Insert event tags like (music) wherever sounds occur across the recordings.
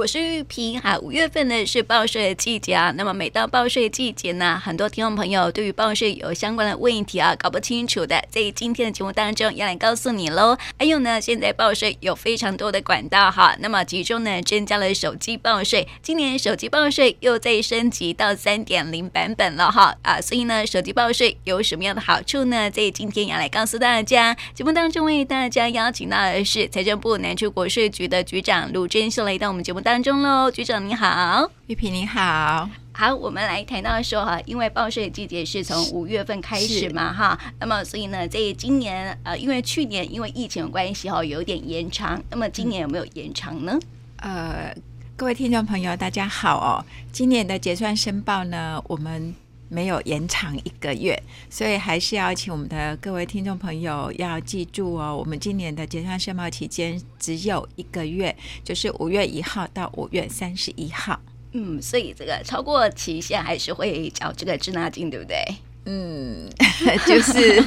我是玉萍哈。五月份呢是报税的季节啊，那么每到报税季节呢，很多听众朋友对于报税有相关的问题啊，搞不清楚的，在今天的节目当中要来告诉你喽。还有呢，现在报税有非常多的管道哈，那么其中呢增加了手机报税，今年手机报税又再升级到三点零版本了哈啊，所以呢，手机报税有什么样的好处呢？在今天要来告诉大家，节目当中为大家邀请到的是财政部南区国税局的局长卢珍秀来到我们节目当。当中喽，局长你好，玉萍你好，好，我们来谈到说哈，因为报税季节是从五月份开始嘛哈，那么所以呢，在今年呃，因为去年因为疫情的关系哈，有点延长，那么今年有没有延长呢？呃，各位听众朋友大家好哦，今年的结算申报呢，我们。没有延长一个月，所以还是要请我们的各位听众朋友要记住哦，我们今年的结算申报期间只有一个月，就是五月一号到五月三十一号。嗯，所以这个超过期限还是会缴这个滞纳金，对不对？嗯，(laughs) 就是，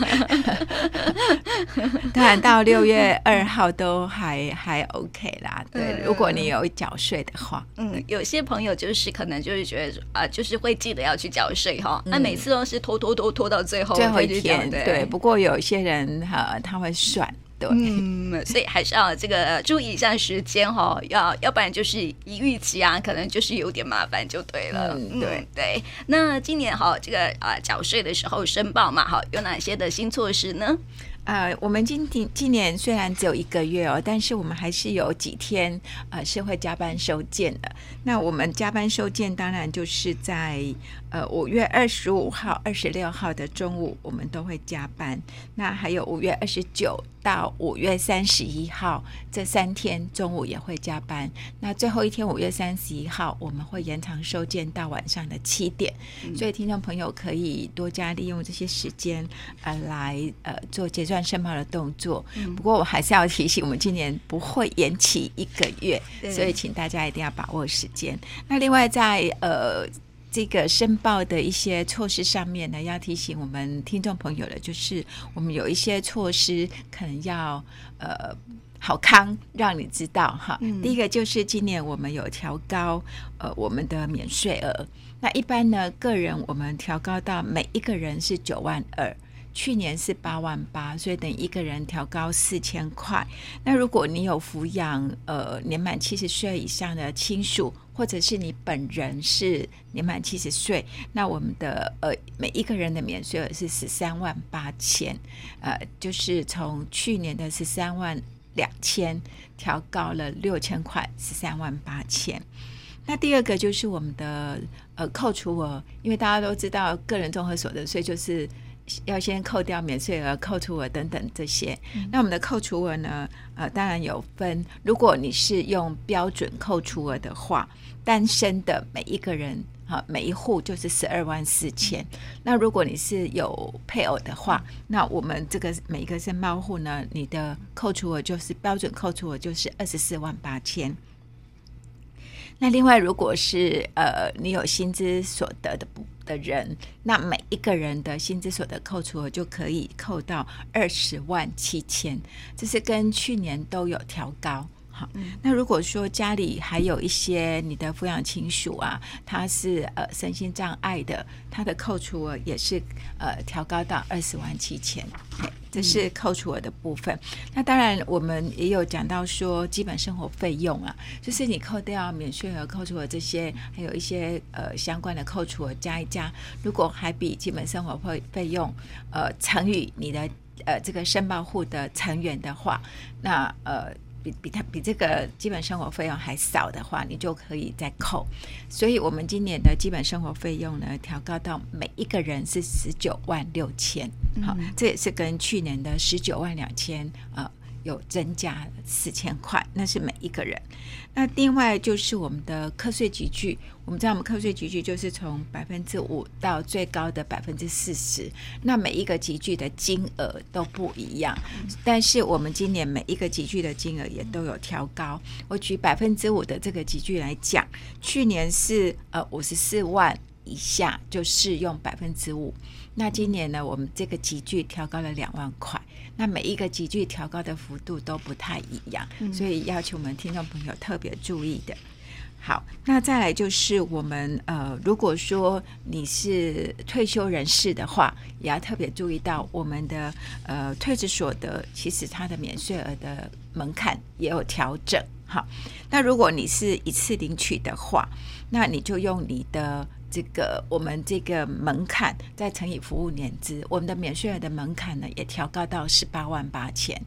当然到六月二号都还还 OK 啦。对，如果你有缴税的话，嗯，有些朋友就是可能就是觉得啊，就是会记得要去缴税哈，那、嗯、每次都是拖拖拖拖到最后最后一天，对，对。不过有些人哈，他会算。嗯，(laughs) 所以还是要这个注意一下时间哈，要要不然就是一预期啊，可能就是有点麻烦就对了。嗯，对嗯对。那今年哈，这个啊缴税的时候申报嘛，哈，有哪些的新措施呢？呃，我们今天今年虽然只有一个月哦，但是我们还是有几天呃是会加班收件的。那我们加班收件当然就是在呃五月二十五号、二十六号的中午，我们都会加班。那还有五月二十九到五月三十一号这三天中午也会加班。那最后一天五月三十一号，我们会延长收件到晚上的七点。嗯。所以听众朋友可以多加利用这些时间呃来呃做结算。算申报的动作，不过我还是要提醒，我们今年不会延期一个月，所以请大家一定要把握时间。那另外在呃这个申报的一些措施上面呢，要提醒我们听众朋友的，就是我们有一些措施可能要呃好康让你知道哈。嗯、第一个就是今年我们有调高呃我们的免税额，那一般呢个人我们调高到每一个人是九万二。去年是八万八，所以等一个人调高四千块。那如果你有抚养呃年满七十岁以上的亲属，或者是你本人是年满七十岁，那我们的呃每一个人的免税额是十三万八千，呃，就是从去年的十三万两千调高了六千块，十三万八千。那第二个就是我们的呃扣除额，因为大家都知道个人综合所得税就是。要先扣掉免税额、扣除额等等这些。嗯、那我们的扣除额呢？呃，当然有分。如果你是用标准扣除额的话，单身的每一个人，哈，每一户就是十二万四千。嗯、那如果你是有配偶的话，那我们这个每一个申报户呢，你的扣除额就是标准扣除额就是二十四万八千。那另外，如果是呃，你有薪资所得的不的人，那每一个人的薪资所得扣除额就可以扣到二十万七千，这是跟去年都有调高。好，那如果说家里还有一些你的抚养亲属啊，他是呃身心障碍的，他的扣除额也是呃调高到二十万七千，这是扣除额的部分。那当然我们也有讲到说基本生活费用啊，就是你扣掉免税额、扣除额这些，还有一些呃相关的扣除额加一加，如果还比基本生活费费用呃乘以你的呃这个申报户的成员的话，那呃。比比他比这个基本生活费用还少的话，你就可以再扣。所以，我们今年的基本生活费用呢，调高到每一个人是十九万六千。好，这也是跟去年的十九万两千呃。有增加四千块，那是每一个人。那另外就是我们的课税集聚，我们知道我们课税集聚就是从百分之五到最高的百分之四十。那每一个集聚的金额都不一样，但是我们今年每一个集聚的金额也都有调高。我举百分之五的这个集聚来讲，去年是呃五十四万以下就适用百分之五。那今年呢，我们这个集聚调高了两万块。那每一个急剧调高的幅度都不太一样，嗯、所以要求我们听众朋友特别注意的。好，那再来就是我们呃，如果说你是退休人士的话，也要特别注意到我们的呃退职所得，其实它的免税额的门槛也有调整。好，那如果你是一次领取的话，那你就用你的这个我们这个门槛再乘以服务年资，我们的免税额的门槛呢也调高到十八万八千。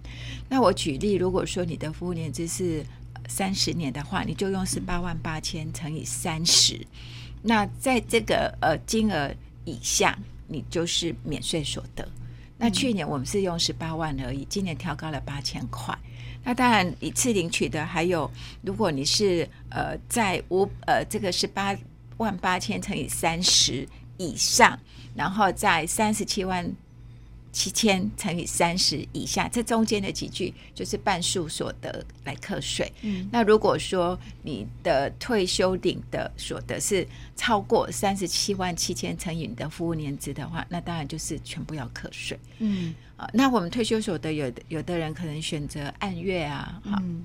那我举例，如果说你的服务年资是三十年的话，你就用十八万八千乘以三十，那在这个呃金额以下，你就是免税所得。那去年我们是用十八万而已，今年调高了八千块。那当然一次领取的还有，如果你是呃在五呃这个十八万八千乘以三十以上，然后在三十七万。七千乘以三十以下，这中间的几句就是半数所得来课税。嗯，那如果说你的退休领的所得是超过三十七万七千乘以你的服务年资的话，那当然就是全部要课税。嗯，啊，那我们退休所得有的有的人可能选择按月啊，好。嗯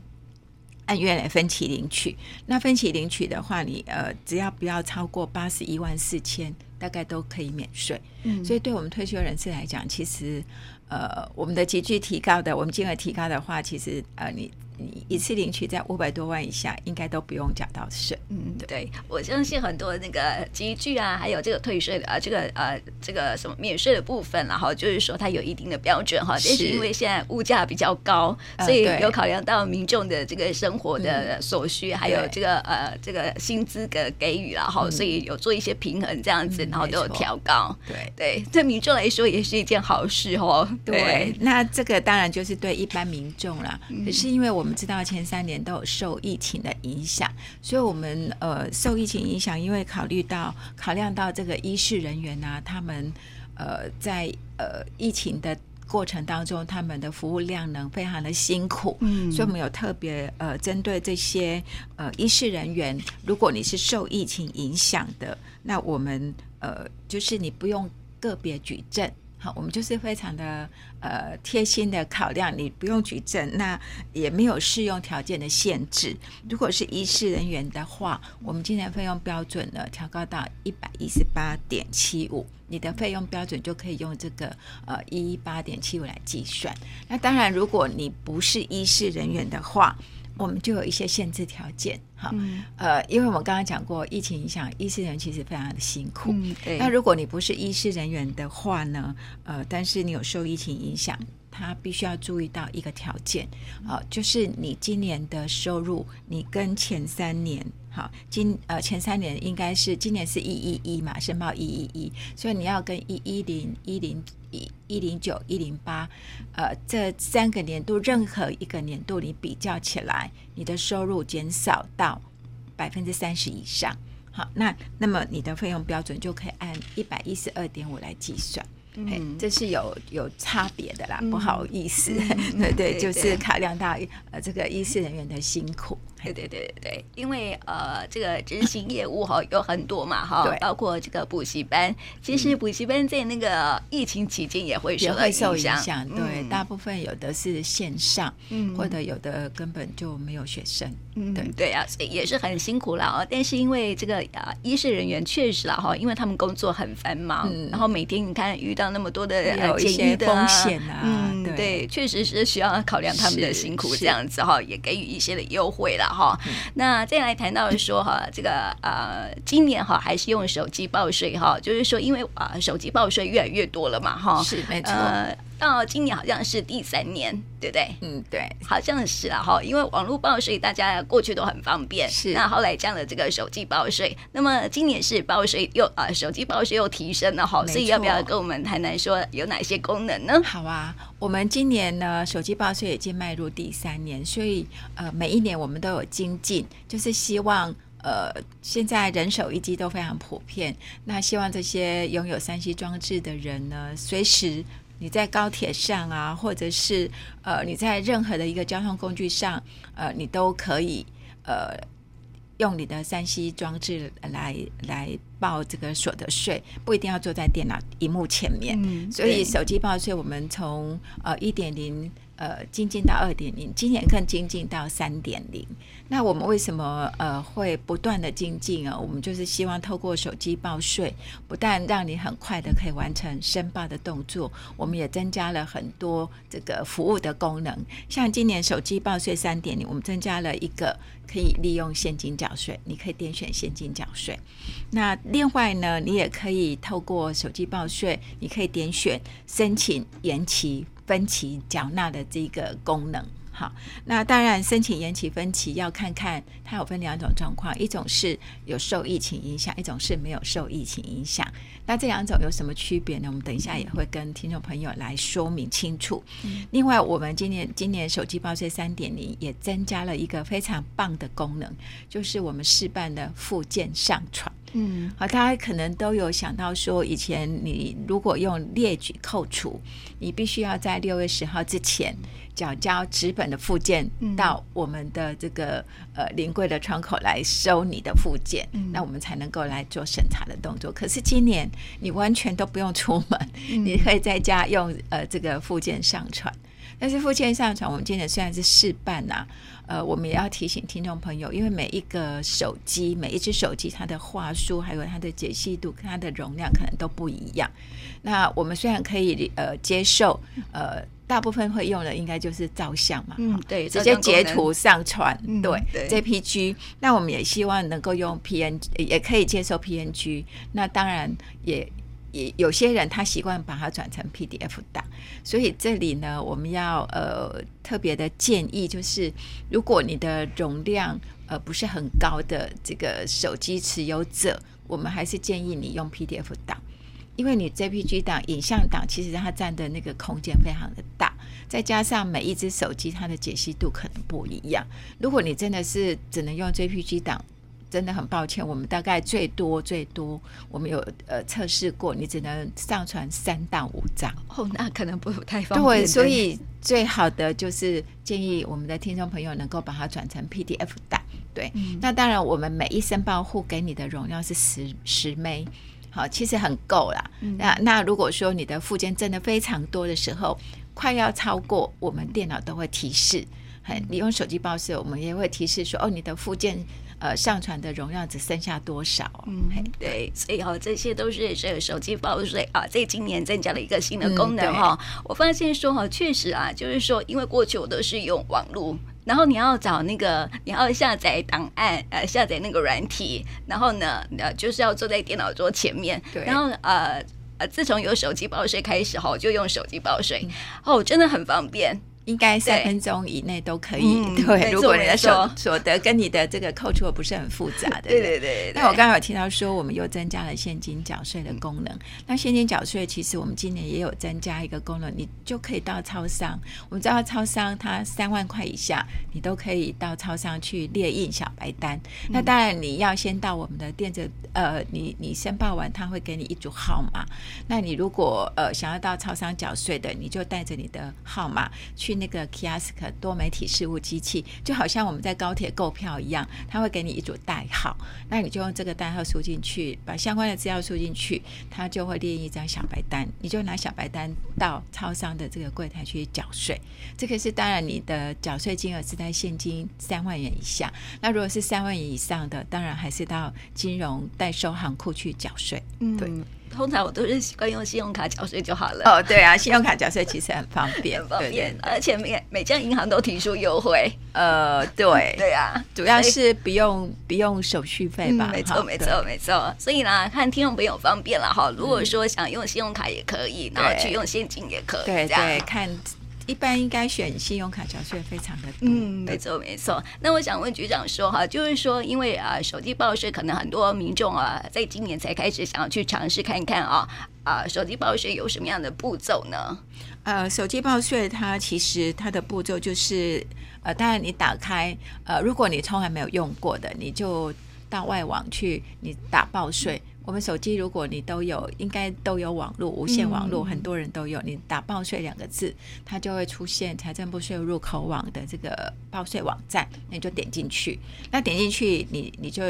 按月来分期领取，那分期领取的话，你呃只要不要超过八十一万四千，大概都可以免税。嗯，所以对我们退休人士来讲，其实呃我们的集聚提高的，我们金额提高的话，其实呃你。你一次领取在五百多万以下，应该都不用缴到税。嗯，对，我相信很多那个积聚啊，还有这个退税的啊，这个呃，这个什么免税的部分，然后就是说它有一定的标准哈。但是因为现在物价比较高，所以有考量到民众的这个生活的所需，嗯、还有这个呃这个薪资的给予然后所以有做一些平衡这样子，嗯、然后都有调高。对对，对民众来说也是一件好事哦。对，对那这个当然就是对一般民众啦。嗯、可是因为我们。我们知道前三年都有受疫情的影响，所以我们呃受疫情影响，因为考虑到考量到这个医事人员啊，他们呃在呃疫情的过程当中，他们的服务量能非常的辛苦，嗯，所以我们有特别呃针对这些呃医事人员，如果你是受疫情影响的，那我们呃就是你不用个别举证。好，我们就是非常的呃贴心的考量，你不用举证，那也没有适用条件的限制。如果是医师人员的话，我们今年费用标准呢调高到一百一十八点七五，你的费用标准就可以用这个呃一一八点七五来计算。那当然，如果你不是医师人员的话，我们就有一些限制条件，哈，嗯、呃，因为我们刚刚讲过，疫情影响，医师人员其实非常的辛苦。嗯、那如果你不是医师人员的话呢，呃，但是你有受疫情影响，他必须要注意到一个条件，啊、呃，就是你今年的收入，你跟前三年，好，今呃前三年应该是今年是一一一嘛，申报一一一，所以你要跟一一零一零。一一零九一零八，呃，这三个年度任何一个年度你比较起来，你的收入减少到百分之三十以上，好，那那么你的费用标准就可以按一百一十二点五来计算。嗯，这是有有差别的啦，嗯、不好意思，嗯、(laughs) 对对，就是考量到呃这个医师人员的辛苦，对对对对，因为呃这个执行业务哈有很多嘛哈，对包括这个补习班，其实补习班在那个疫情期间也会受会受影响，对，嗯、大部分有的是线上，嗯，或者有的根本就没有学生，嗯，对对啊，所以也是很辛苦了哦。但是因为这个啊医师人员确实了哈，因为他们工作很繁忙，嗯、然后每天你看遇到。那么多的有一些风险啊，嗯，对，确实是需要考量他们的辛苦，这样子哈，也给予一些的优惠了哈。那再来谈到说哈，这个呃，今年哈还是用手机报税哈，就是说因为啊，手机报税越来越多了嘛哈，是没错。到今年好像是第三年，对不对？嗯，对，好像是啦哈，因为网络报税大家过去都很方便，是。那后来降了这个手机报税，那么今年是报税又啊、呃，手机报税又提升了哈，所以要不要跟我们谈谈说有哪些功能呢？好啊，我们今年呢手机报税已经迈入第三年，所以呃每一年我们都有精进，就是希望呃现在人手一机都非常普遍，那希望这些拥有三 C 装置的人呢随时。你在高铁上啊，或者是呃，你在任何的一个交通工具上，呃，你都可以呃，用你的三 C 装置来来报这个所得税，不一定要坐在电脑荧幕前面。嗯，所以手机报税，我们从呃一点零。呃精进到二点零，今年更精进到三点零。那我们为什么呃会不断的精进啊？我们就是希望透过手机报税，不但让你很快的可以完成申报的动作，我们也增加了很多这个服务的功能。像今年手机报税三点零，我们增加了一个可以利用现金缴税，你可以点选现金缴税。那另外呢，你也可以透过手机报税，你可以点选申请延期分期缴纳的这个功能。好，那当然申请延期分期要看看它有分两种状况，一种是有受疫情影响，一种是没有受疫情影响。那这两种有什么区别呢？我们等一下也会跟听众朋友来说明清楚。嗯、另外，我们今年今年手机报税三点零也增加了一个非常棒的功能，就是我们示办的附件上传。嗯，好，大家可能都有想到说，以前你如果用列举扣除，你必须要在六月十号之前。缴交纸本的附件到我们的这个呃临柜的窗口来收你的附件，嗯、那我们才能够来做审查的动作。可是今年你完全都不用出门，嗯、你可以在家用呃这个附件上传。但是附件上传，我们今天虽然是试办呐、啊，呃，我们也要提醒听众朋友，因为每一个手机每一只手机它的话术还有它的解析度、它的容量可能都不一样。那我们虽然可以呃接受呃。大部分会用的应该就是照相嘛，嗯，对，直接截图上传，嗯、对，对，JPG。那我们也希望能够用 PNG，也可以接受 PNG。那当然也也有些人他习惯把它转成 PDF 档，所以这里呢，我们要呃特别的建议就是，如果你的容量呃不是很高的这个手机持有者，我们还是建议你用 PDF 档。因为你 JPG 档、影像档，其实它占的那个空间非常的大，再加上每一只手机它的解析度可能不一样。如果你真的是只能用 JPG 档，真的很抱歉，我们大概最多最多，我们有呃测试过，你只能上传三到五张。哦，那可能不太方便。对，所以最好的就是建议我们的听众朋友能够把它转成 PDF 档。对，嗯、那当然我们每一申报户给你的容量是十十枚。好，其实很够啦。嗯、那那如果说你的附件真的非常多的时候，快要超过，我们电脑都会提示。很，你用手机报社，我们也会提示说，哦，你的附件呃上传的容量只剩下多少？嗯，对，所以哈，这些都是这个手机报税啊，这今年增加了一个新的功能哈。嗯、我发现说哈，确实啊，就是说，因为过去我都是用网络。然后你要找那个，你要下载档案，呃，下载那个软体，然后呢，呃，就是要坐在电脑桌前面。对。然后呃呃，自从有手机报税开始后，就用手机报税，嗯、哦，真的很方便。应该三分钟以内都可以。(laughs) 对，如果你的所所得跟你的这个扣除不是很复杂的。对，对对对。那我刚刚有提到说，我们又增加了现金缴税的功能。嗯、那现金缴税其实我们今年也有增加一个功能，你就可以到超商。我们知道超商它三万块以下，你都可以到超商去列印小白单。嗯、那当然你要先到我们的电子，呃，你你申报完，他会给你一组号码。那你如果呃想要到超商缴税的，你就带着你的号码去。那个 kiosk 多媒体事务机器，就好像我们在高铁购票一样，他会给你一组代号，那你就用这个代号输进去，把相关的资料输进去，他就会列一张小白单，你就拿小白单到超商的这个柜台去缴税。这个是当然，你的缴税金额是在现金三万元以下，那如果是三万元以上的，当然还是到金融代收行库去缴税。嗯，对。通常我都是习惯用信用卡缴税就好了。哦，对啊，信用卡缴税其实很方便，很方便，对对对，而且每每家银行都提出优惠。呃，对，(laughs) 对啊，主要是不用不用手续费吧？没错，没错，没错。所以呢，看听众朋友方便了哈。如果说想用信用卡也可以，然后去用现金也可以，对对，看。一般应该选信用卡缴税非常的多，嗯，没错没错。那我想问局长说哈，就是说，因为啊，手机报税可能很多民众啊，在今年才开始想要去尝试看看啊啊，手机报税有什么样的步骤呢？呃，手机报税它其实它的步骤就是，呃，当然你打开，呃，如果你从来没有用过的，你就到外网去，你打报税。嗯我们手机如果你都有，应该都有网络，无线网络，嗯、很多人都有。你打“报税”两个字，它就会出现财政部税务入口网的这个报税网站，那你就点进去。那点进去，你你就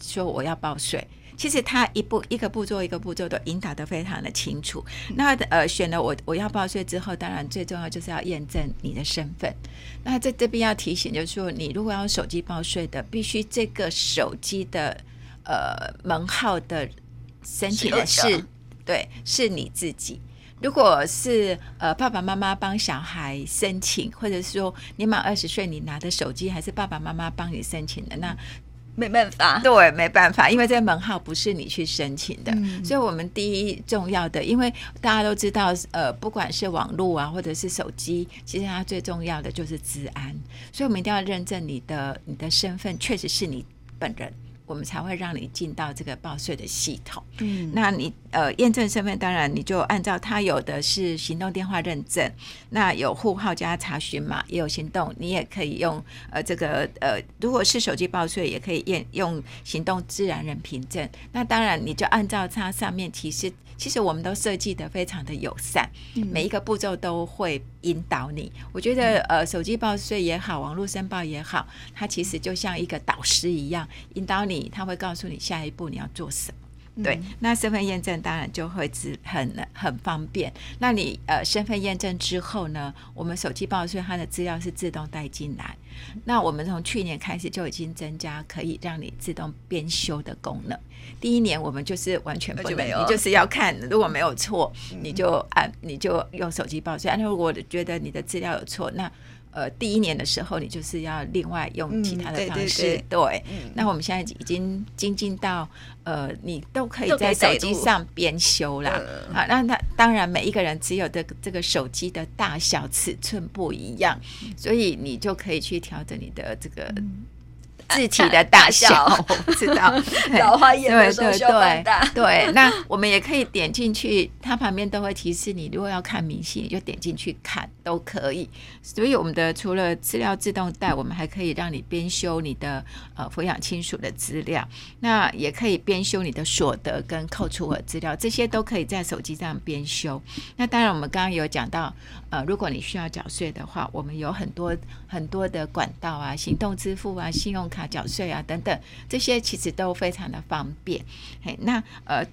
说我要报税。其实它一步一个步骤一个步骤都引导的非常的清楚。那呃，选了我我要报税之后，当然最重要就是要验证你的身份。那在这边要提醒，就是说你如果要用手机报税的，必须这个手机的呃门号的申请的是对，是你自己。如果是呃爸爸妈妈帮小孩申请，或者是说你满二十岁你拿的手机还是爸爸妈妈帮你申请的，那没办法。对，没办法，因为这个门号不是你去申请的。嗯、所以我们第一重要的，因为大家都知道，呃，不管是网络啊，或者是手机，其实它最重要的就是治安，所以我们一定要认证你的你的身份确实是你本人。我们才会让你进到这个报税的系统。嗯，那你呃验证身份，当然你就按照它有的是行动电话认证，那有户号加查询码，也有行动，你也可以用呃这个呃，如果是手机报税，也可以验用行动自然人凭证。那当然你就按照它上面提示。其实我们都设计的非常的友善，每一个步骤都会引导你。我觉得呃，手机报税也好，网络申报也好，它其实就像一个导师一样引导你，他会告诉你下一步你要做什么。对，那身份验证当然就会很很方便。那你呃身份验证之后呢，我们手机报税它的资料是自动带进来。那我们从去年开始就已经增加可以让你自动编修的功能。第一年我们就是完全不能，你就是要看，如果没有错，你就按，你就用手机报税。那如果觉得你的资料有错，那呃，第一年的时候，你就是要另外用其他的方式。嗯、对，对，对，对、嗯，那我们现在已经精进到呃，你都可以在手机上边修啦。好，那那当然每一个人只有这个这个手机的大小尺寸不一样，所以你就可以去调整你的这个。嗯字体的 (laughs) 大小，我不知道。(laughs) 老花眼的时候需要放大。对对对，对，那我们也可以点进去，它旁边都会提示你，如果要看明细，你就点进去看都可以。所以我们的除了资料自动带，我们还可以让你编修你的呃抚养亲属的资料，那也可以编修你的所得跟扣除额资料，这些都可以在手机上编修。那当然，我们刚刚有讲到，呃，如果你需要缴税的话，我们有很多很多的管道啊，行动支付啊，信用卡。啊，缴税啊，等等，这些其实都非常的方便。嘿，那呃，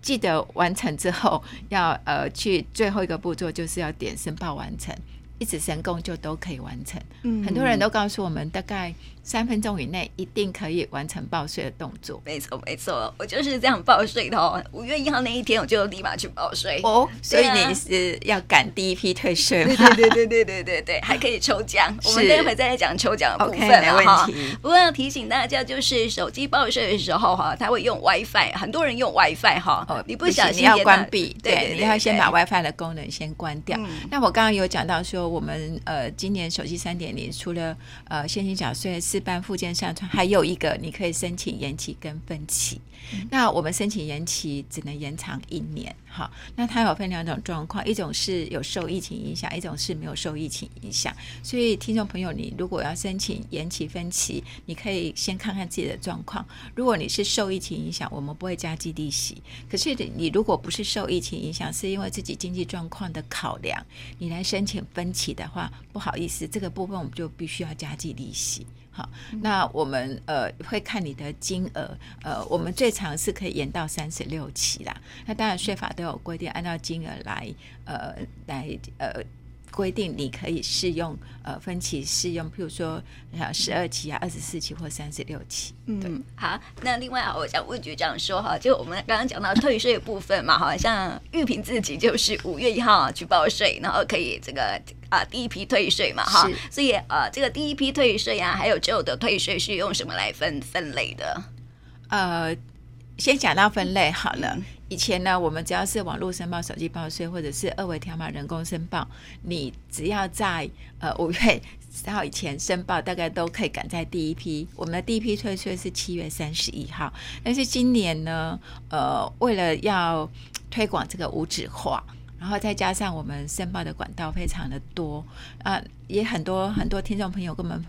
记得完成之后，要呃去最后一个步骤，就是要点申报完成，一直神功就都可以完成。嗯，很多人都告诉我们，大概。三分钟以内一定可以完成报税的动作。没错，没错，我就是这样报税的哦。五月一号那一天，我就立马去报税。哦，所以你是要赶第一批退税吗？对对对对对对对，还可以抽奖。(laughs) 我们待会再来讲抽奖的部分 okay, 没问题。不过要提醒大家，就是手机报税的时候哈，他会用 WiFi，很多人用 WiFi 哈。哦，你不小心你要关闭，对，你要先把 WiFi 的功能先关掉。嗯、那我刚刚有讲到说，我们呃今年手机三点零除了呃现金缴税试办附件上传。还有一个，你可以申请延期跟分期。嗯、那我们申请延期只能延长一年，好，那它有分两种状况，一种是有受疫情影响，一种是没有受疫情影响。所以听众朋友，你如果要申请延期分期，你可以先看看自己的状况。如果你是受疫情影响，我们不会加计利息。可是你如果不是受疫情影响，是因为自己经济状况的考量，你来申请分期的话，不好意思，这个部分我们就必须要加计利息。好，那我们呃会看你的金额，呃，我们最长是可以延到三十六期啦。那当然税法都有规定，按照金额来呃来呃规定，你可以适用呃分期适用，譬如说呃十二期啊、二十四期或三十六期。嗯，好。那另外啊，我想问局长说哈，就我们刚刚讲到退税部分嘛，好像玉萍自己就是五月一号去报税，然后可以这个。啊，第一批退税嘛，哈，所以呃，这个第一批退税啊，还有之后的退税是用什么来分分类的？呃，先讲到分类好了。嗯、以前呢，我们只要是网络申报、手机报税，或者是二维条码人工申报，你只要在呃五月十号以前申报，大概都可以赶在第一批。我们的第一批退税是七月三十一号，但是今年呢，呃，为了要推广这个无纸化。然后再加上我们申报的管道非常的多啊，也很多很多听众朋友跟我们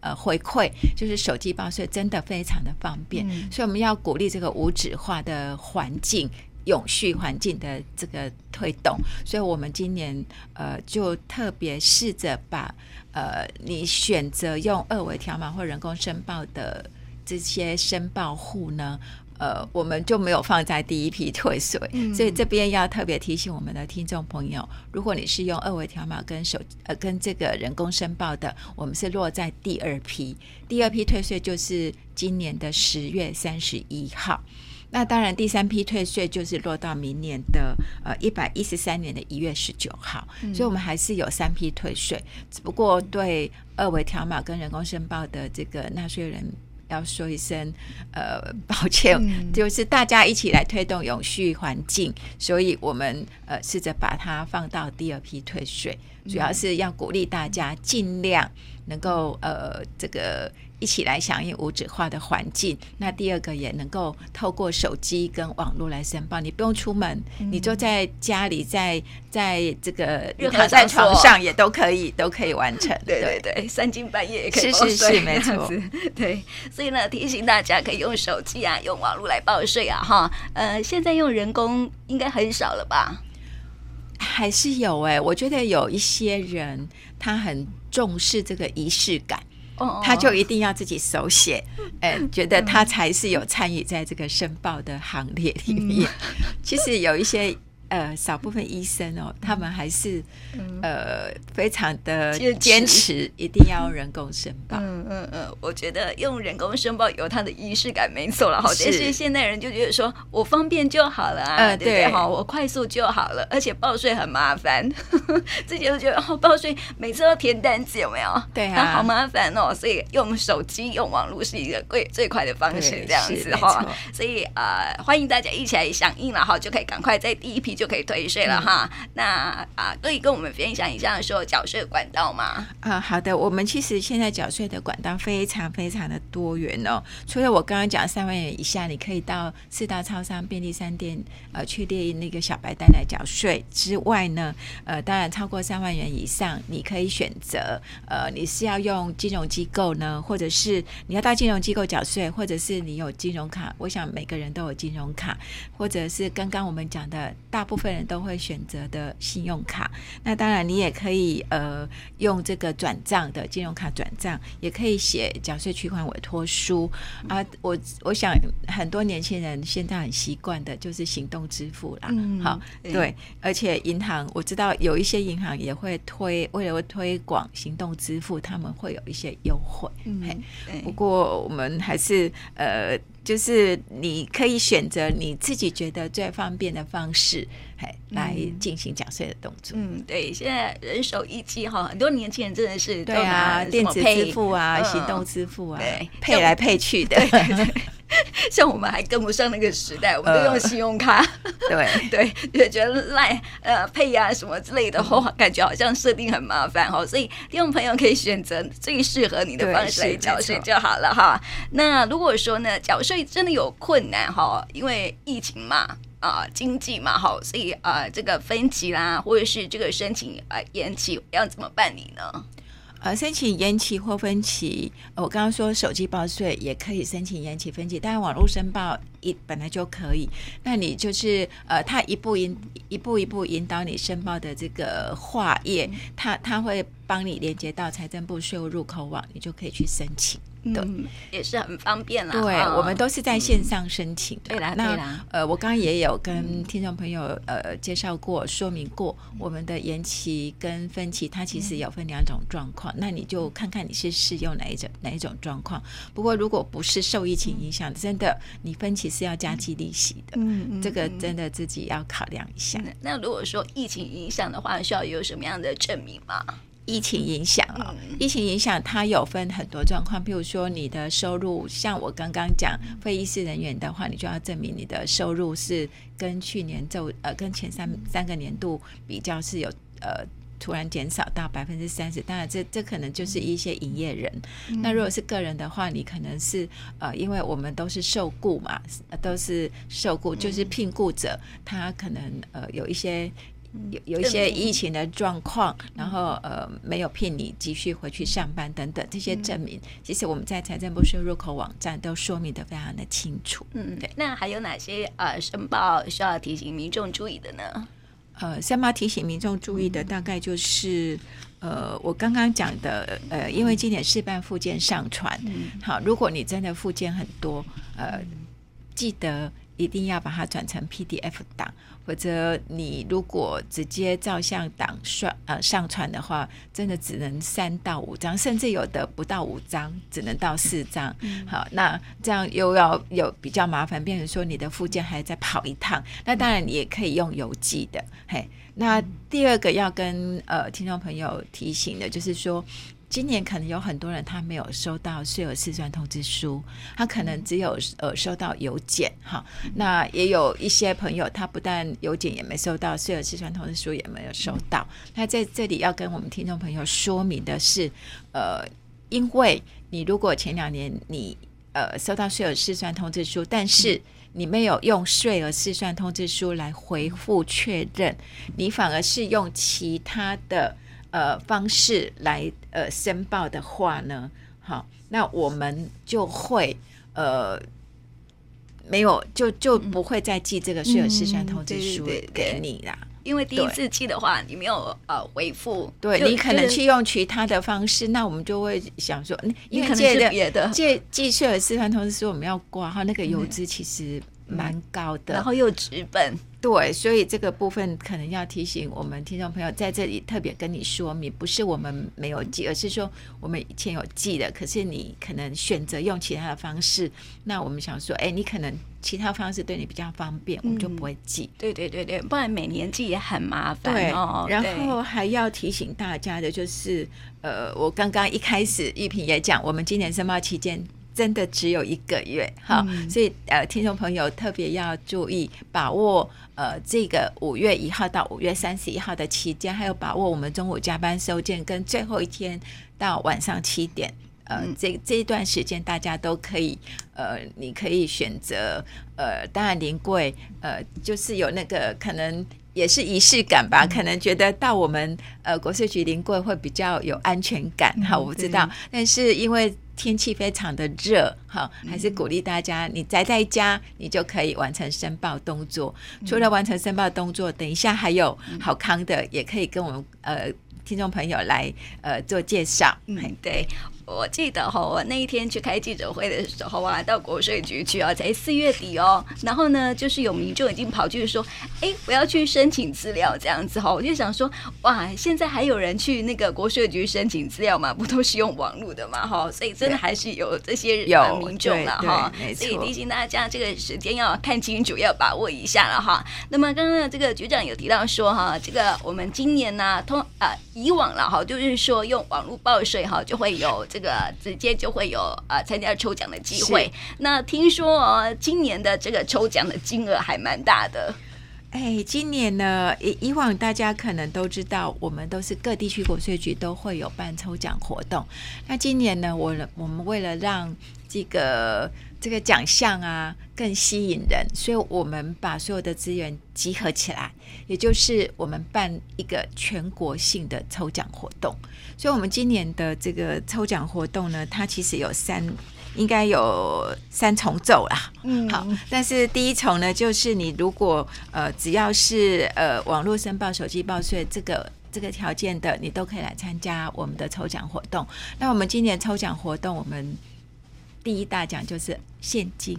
呃回馈，就是手机报税真的非常的方便，嗯，所以我们要鼓励这个无纸化的环境、永续环境的这个推动，所以我们今年呃就特别试着把呃你选择用二维条码或人工申报的这些申报户呢，呃，我们就没有放在第一批退税，嗯、所以这边要特别提醒我们的听众朋友，如果你是用二维条码跟手呃跟这个人工申报的，我们是落在第二批，第二批退税就是今年的十月三十一号。那当然，第三批退税就是落到明年的呃一百一十三年的一月十九号，嗯、所以我们还是有三批退税，只不过对二维条码跟人工申报的这个纳税人要说一声呃 (laughs) 抱歉，嗯、就是大家一起来推动永续环境，所以我们呃试着把它放到第二批退税，主要是要鼓励大家尽量能够呃这个。一起来响应无纸化的环境。那第二个也能够透过手机跟网络来申报，你不用出门，嗯、你就在家里，在在这个躺在床上也都可以，都可以完成。(laughs) 对对对，三更半夜也可以报税。是是是，没错。(laughs) 对，所以呢，提醒大家可以用手机啊，用网络来报税啊，哈。呃，现在用人工应该很少了吧？还是有哎、欸，我觉得有一些人他很重视这个仪式感。他就一定要自己手写，哎，觉得他才是有参与在这个申报的行列里面。其实有一些。呃，少部分医生哦，他们还是呃非常的坚持，一定要人工申报。嗯嗯嗯，我觉得用人工申报有它的仪式感，没错了。(laughs) 好，但是现代人就觉得说我方便就好了啊，对对？好，我快速就好了，而且报税很麻烦，(laughs) 自己都觉得哦，报税每次都填单子，有没有？对啊，好麻烦哦。所以用手机、用网络是一个最最快的方式，这样子哈。所以呃，欢迎大家一起来响应了哈，就可以赶快在第一批就可以退税了哈，嗯、那啊可以跟我们分享一下说缴税管道吗？啊，好的，我们其实现在缴税的管道非常非常的多元哦。除了我刚刚讲三万元以下，你可以到四大超商、便利商店呃去列那个小白单来缴税之外呢，呃，当然超过三万元以上，你可以选择呃你是要用金融机构呢，或者是你要到金融机构缴税，或者是你有金融卡，我想每个人都有金融卡，或者是刚刚我们讲的大部分人。都会选择的信用卡，那当然你也可以呃用这个转账的金融卡转账，也可以写缴税取款委托书啊。我我想很多年轻人现在很习惯的就是行动支付啦。嗯，好，对，对，而且银行我知道有一些银行也会推，为了推广行动支付，他们会有一些优惠。嗯，不过我们还是呃。就是你可以选择你自己觉得最方便的方式，哎，来进行缴税的动作。嗯，对，现在人手一机哈，很多年轻人真的是对啊，电子支付啊，嗯、行动支付啊，对，配来配去的。对对对 (laughs) 像我们还跟不上那个时代，我们都用信用卡。呃、对对，(laughs) 就觉得赖呃配啊什么之类的话，感觉好像设定很麻烦哈。所以听众朋友可以选择最适合你的方式来缴税就好了哈。那如果说呢，缴税真的有困难哈，因为疫情嘛啊、呃，经济嘛哈，所以啊、呃，这个分歧啦，或者是这个申请啊、呃、延期，要怎么办理呢？呃，申请延期或分期，我刚刚说手机报税也可以申请延期分期，当然网络申报一本来就可以。那你就是呃，他一步引一步一步引导你申报的这个化业，他他会帮你连接到财政部税务入口网，你就可以去申请。对、嗯，也是很方便啦。对，哦、我们都是在线上申请的。对啦，那对啦。呃，我刚刚也有跟听众朋友呃介绍过、说明过，我们的延期跟分期，它其实有分两种状况。嗯、那你就看看你是适用哪一种哪一种状况。不过如果不是受疫情影响，嗯、真的你分期是要加计利息的。嗯嗯。这个真的自己要考量一下。嗯、那如果说疫情影响的话，需要有什么样的证明吗？疫情影响啊，疫情影响它有分很多状况，譬如说你的收入，像我刚刚讲非医师人员的话，你就要证明你的收入是跟去年就呃跟前三三个年度比较是有呃突然减少到百分之三十，当然这这可能就是一些营业人。那如果是个人的话，你可能是呃因为我们都是受雇嘛，都是受雇，就是聘雇者他可能呃有一些。有有一些疫情的状况，然后呃没有聘你继续回去上班等等这些证明，其实我们在财政部税入口网站都说明的非常的清楚。嗯，对。那还有哪些呃申报需要提醒民众注意的呢？呃，三八提醒民众注意的大概就是呃我刚刚讲的呃，因为今年事办附件上传，好，如果你真的附件很多呃。记得一定要把它转成 PDF 档。或者你如果直接照相档上呃上传的话，真的只能三到五张，甚至有的不到五张，只能到四张。嗯、好，那这样又要有比较麻烦，变成说你的附件还要再跑一趟。那当然你也可以用邮寄的。嘿，那第二个要跟呃听众朋友提醒的就是说。今年可能有很多人他没有收到税额试算通知书，他可能只有呃收到邮件哈。那也有一些朋友他不但邮件也没收到，税额试算通知书也没有收到。那在这里要跟我们听众朋友说明的是，呃，因为你如果前两年你呃收到税额试算通知书，但是你没有用税额试算通知书来回复确认，你反而是用其他的。呃，方式来呃申报的话呢，好，那我们就会呃没有就就不会再寄这个税额试算通知书给你啦。因为第一次寄的话，你没有呃回复，对你可能去用其他的方式，那我们就会想说，你可能是别的。借寄税额试算通知书，我们要挂号，那个邮资其实蛮高的，然后又直本。对，所以这个部分可能要提醒我们听众朋友，在这里特别跟你说明，不是我们没有记，而是说我们以前有记的，可是你可能选择用其他的方式。那我们想说，哎，你可能其他方式对你比较方便，我们就不会记。嗯、对对对对，不然每年记也很麻烦哦。对，然后还要提醒大家的就是，呃，我刚刚一开始玉萍也讲，我们今年申报期间。真的只有一个月，哈，嗯、所以呃，听众朋友特别要注意把握呃这个五月一号到五月三十一号的期间，还有把握我们中午加班收件跟最后一天到晚上七点，呃，这这一段时间大家都可以呃，你可以选择呃，当然临柜呃，就是有那个可能也是仪式感吧，嗯、可能觉得到我们呃国税局临柜会比较有安全感，哈，我不知道，但是因为。天气非常的热，哈，还是鼓励大家，你宅在家，你就可以完成申报动作。除了完成申报动作，等一下还有好康的，也可以跟我们呃听众朋友来呃做介绍。嗯，对。我记得哈，我那一天去开记者会的时候啊，到国税局去啊，才四月底哦。然后呢，就是有民众已经跑去说，哎，我要去申请资料这样子哈。我就想说，哇，现在还有人去那个国税局申请资料吗？不都是用网络的嘛哈？(laughs) 所以真的还是有这些人民众了哈。所以提醒大家，这个时间要看清楚，要把握一下了哈。那么刚刚这个局长有提到说哈，这个我们今年呢，通啊以往了哈，就是说用网络报税哈，就会有。这个直接就会有呃参加抽奖的机会。那听说哦，今年的这个抽奖的金额还蛮大的。哎，今年呢，以以往大家可能都知道，我们都是各地区国税局都会有办抽奖活动。那今年呢，我我们为了让这个这个奖项啊更吸引人，所以我们把所有的资源集合起来，也就是我们办一个全国性的抽奖活动。所以，我们今年的这个抽奖活动呢，它其实有三。应该有三重奏啦，嗯，好，但是第一重呢，就是你如果呃只要是呃网络申报、手机报税这个这个条件的，你都可以来参加我们的抽奖活动。那我们今年抽奖活动，我们第一大奖就是现金，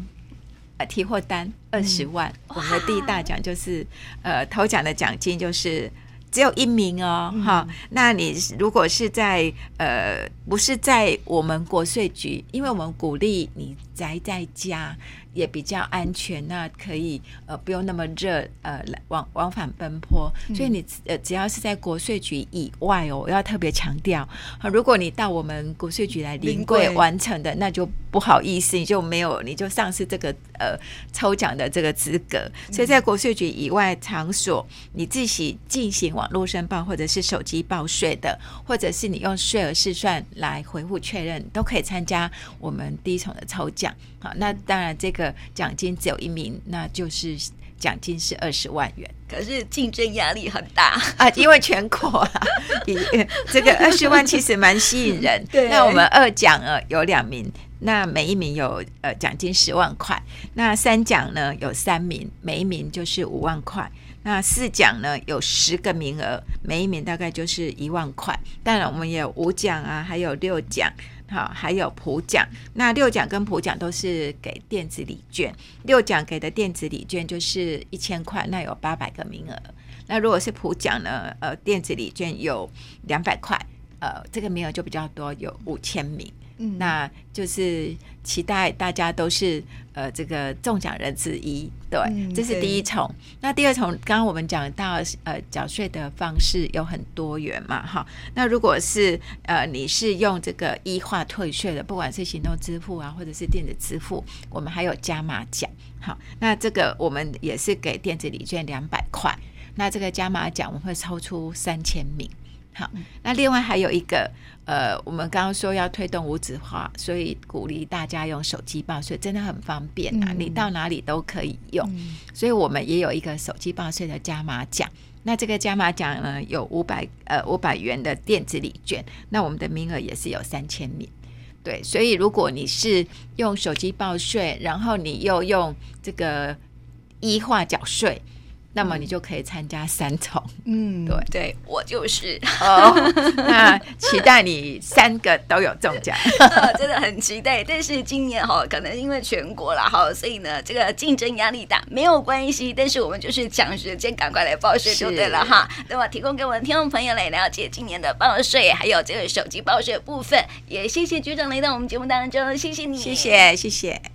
呃提货单二十万，嗯、我们的第一大奖就是呃头奖的奖金就是。只有一名哦，哈、嗯，那你如果是在呃，不是在我们国税局，因为我们鼓励你宅在家。也比较安全，那可以呃不用那么热呃来往往返奔波，所以你呃只要是在国税局以外哦，我要特别强调啊，如果你到我们国税局来临柜完成的，那就不好意思，你就没有你就丧失这个呃抽奖的这个资格。所以在国税局以外场所，你自己进行网络申报或者是手机报税的，或者是你用税额试算来回复确认，都可以参加我们第一重的抽奖。好，那当然这个。奖金只有一名，那就是奖金是二十万元。可是竞争压力很大啊，因为全国啊，(laughs) 这个二十万其实蛮吸引人。(laughs) 对，那我们二奖呃有两名，那每一名有呃奖金十万块。那三奖呢有三名，每一名就是五万块。那四奖呢有十个名额，每一名大概就是一万块。当然我们也有五奖啊，还有六奖，好，还有普奖。那六奖跟普奖都是给电子礼券，六奖给的电子礼券就是一千块，那有八百个名额。那如果是普奖呢，呃，电子礼券有两百块，呃，这个名额就比较多，有五千名。嗯，那就是期待大家都是呃这个中奖人之一，对，嗯、这是第一重。那第二重，刚刚我们讲到呃缴税的方式有很多元嘛，哈。那如果是呃你是用这个一化退税的，不管是行动支付啊，或者是电子支付，我们还有加码奖。好，那这个我们也是给电子礼券两百块。那这个加码奖我们会抽出三千名。好，那另外还有一个，呃，我们刚刚说要推动无纸化，所以鼓励大家用手机报税，真的很方便啊，嗯、你到哪里都可以用。嗯、所以我们也有一个手机报税的加码奖。那这个加码奖呢，有五百呃五百元的电子礼券，那我们的名额也是有三千名。对，所以如果你是用手机报税，然后你又用这个一化缴税。那么你就可以参加三重，嗯，对对，我就是哦，那期待你三个都有中奖，(laughs) 真的很期待。但是今年哈，可能因为全国了哈，所以呢，这个竞争压力大，没有关系。但是我们就是抢时间，赶快来报税就对了哈。那么提供给我们的听众朋友来了解今年的报税，还有这个手机报税的部分。也谢谢局长来到我们节目当中，谢谢你，谢谢谢谢。